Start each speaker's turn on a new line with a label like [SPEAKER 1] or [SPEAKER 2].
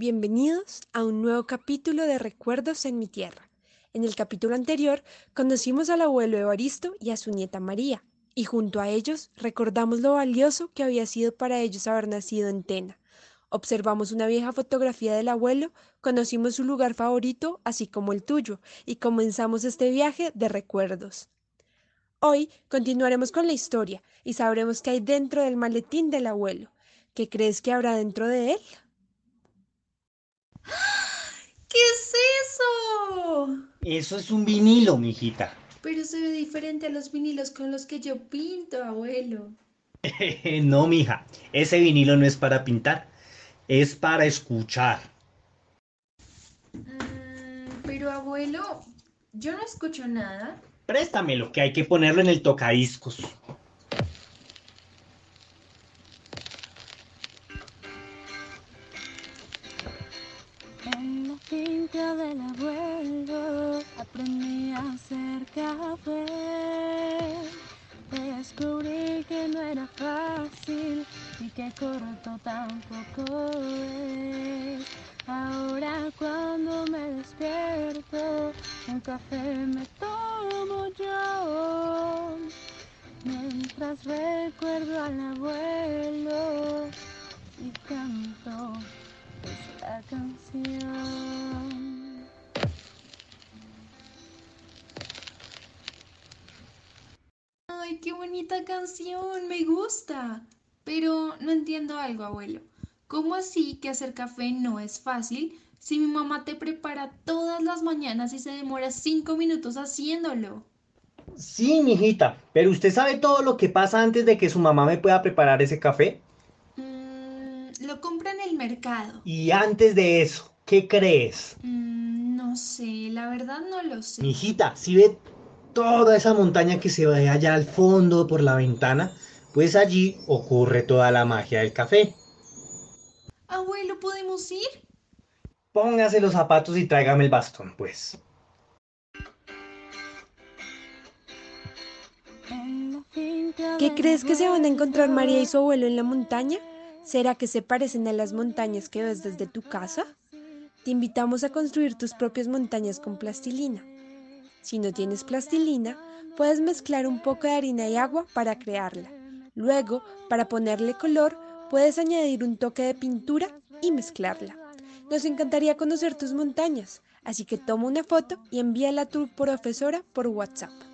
[SPEAKER 1] Bienvenidos a un nuevo capítulo de Recuerdos en mi tierra. En el capítulo anterior conocimos al abuelo Evaristo y a su nieta María, y junto a ellos recordamos lo valioso que había sido para ellos haber nacido en Tena. Observamos una vieja fotografía del abuelo, conocimos su lugar favorito, así como el tuyo, y comenzamos este viaje de recuerdos. Hoy continuaremos con la historia y sabremos qué hay dentro del maletín del abuelo. ¿Qué crees que habrá dentro de él?
[SPEAKER 2] ¿Qué es eso?
[SPEAKER 3] Eso es un vinilo, mijita.
[SPEAKER 2] Pero se ve diferente a los vinilos con los que yo pinto, abuelo.
[SPEAKER 3] no, mija, ese vinilo no es para pintar, es para escuchar.
[SPEAKER 2] Mm, pero abuelo, yo no escucho nada.
[SPEAKER 3] Préstamelo, que hay que ponerlo en el tocadiscos.
[SPEAKER 4] Del abuelo aprendí a hacer café. Descubrí que no era fácil y que corto tampoco es. Ahora cuando me despierto, un café me tomo yo. Mientras recuerdo al abuelo y canto esta canción.
[SPEAKER 2] Ay, qué bonita canción, me gusta. Pero no entiendo algo, abuelo. ¿Cómo así que hacer café no es fácil si mi mamá te prepara todas las mañanas y se demora cinco minutos haciéndolo?
[SPEAKER 3] Sí, mijita, pero ¿usted sabe todo lo que pasa antes de que su mamá me pueda preparar ese café?
[SPEAKER 2] Mm, lo compra en el mercado.
[SPEAKER 3] Y antes de eso, ¿qué crees?
[SPEAKER 2] Mm, no sé, la verdad no lo sé.
[SPEAKER 3] Mijita, si ve toda esa montaña que se ve allá al fondo por la ventana, pues allí ocurre toda la magia del café.
[SPEAKER 2] Abuelo, ¿podemos ir?
[SPEAKER 3] Póngase los zapatos y tráigame el bastón, pues.
[SPEAKER 1] ¿Qué crees que se van a encontrar María y su
[SPEAKER 4] abuelo
[SPEAKER 1] abuelo en la montaña? ¿Será que se parecen a las montañas que ves desde tu casa? Te invitamos a construir tus propias montañas con plastilina. Si no tienes plastilina, puedes mezclar un poco de harina y agua para crearla. Luego, para ponerle color, puedes añadir un toque de pintura y mezclarla. Nos encantaría conocer tus montañas, así que toma una foto y envíala a tu profesora por WhatsApp.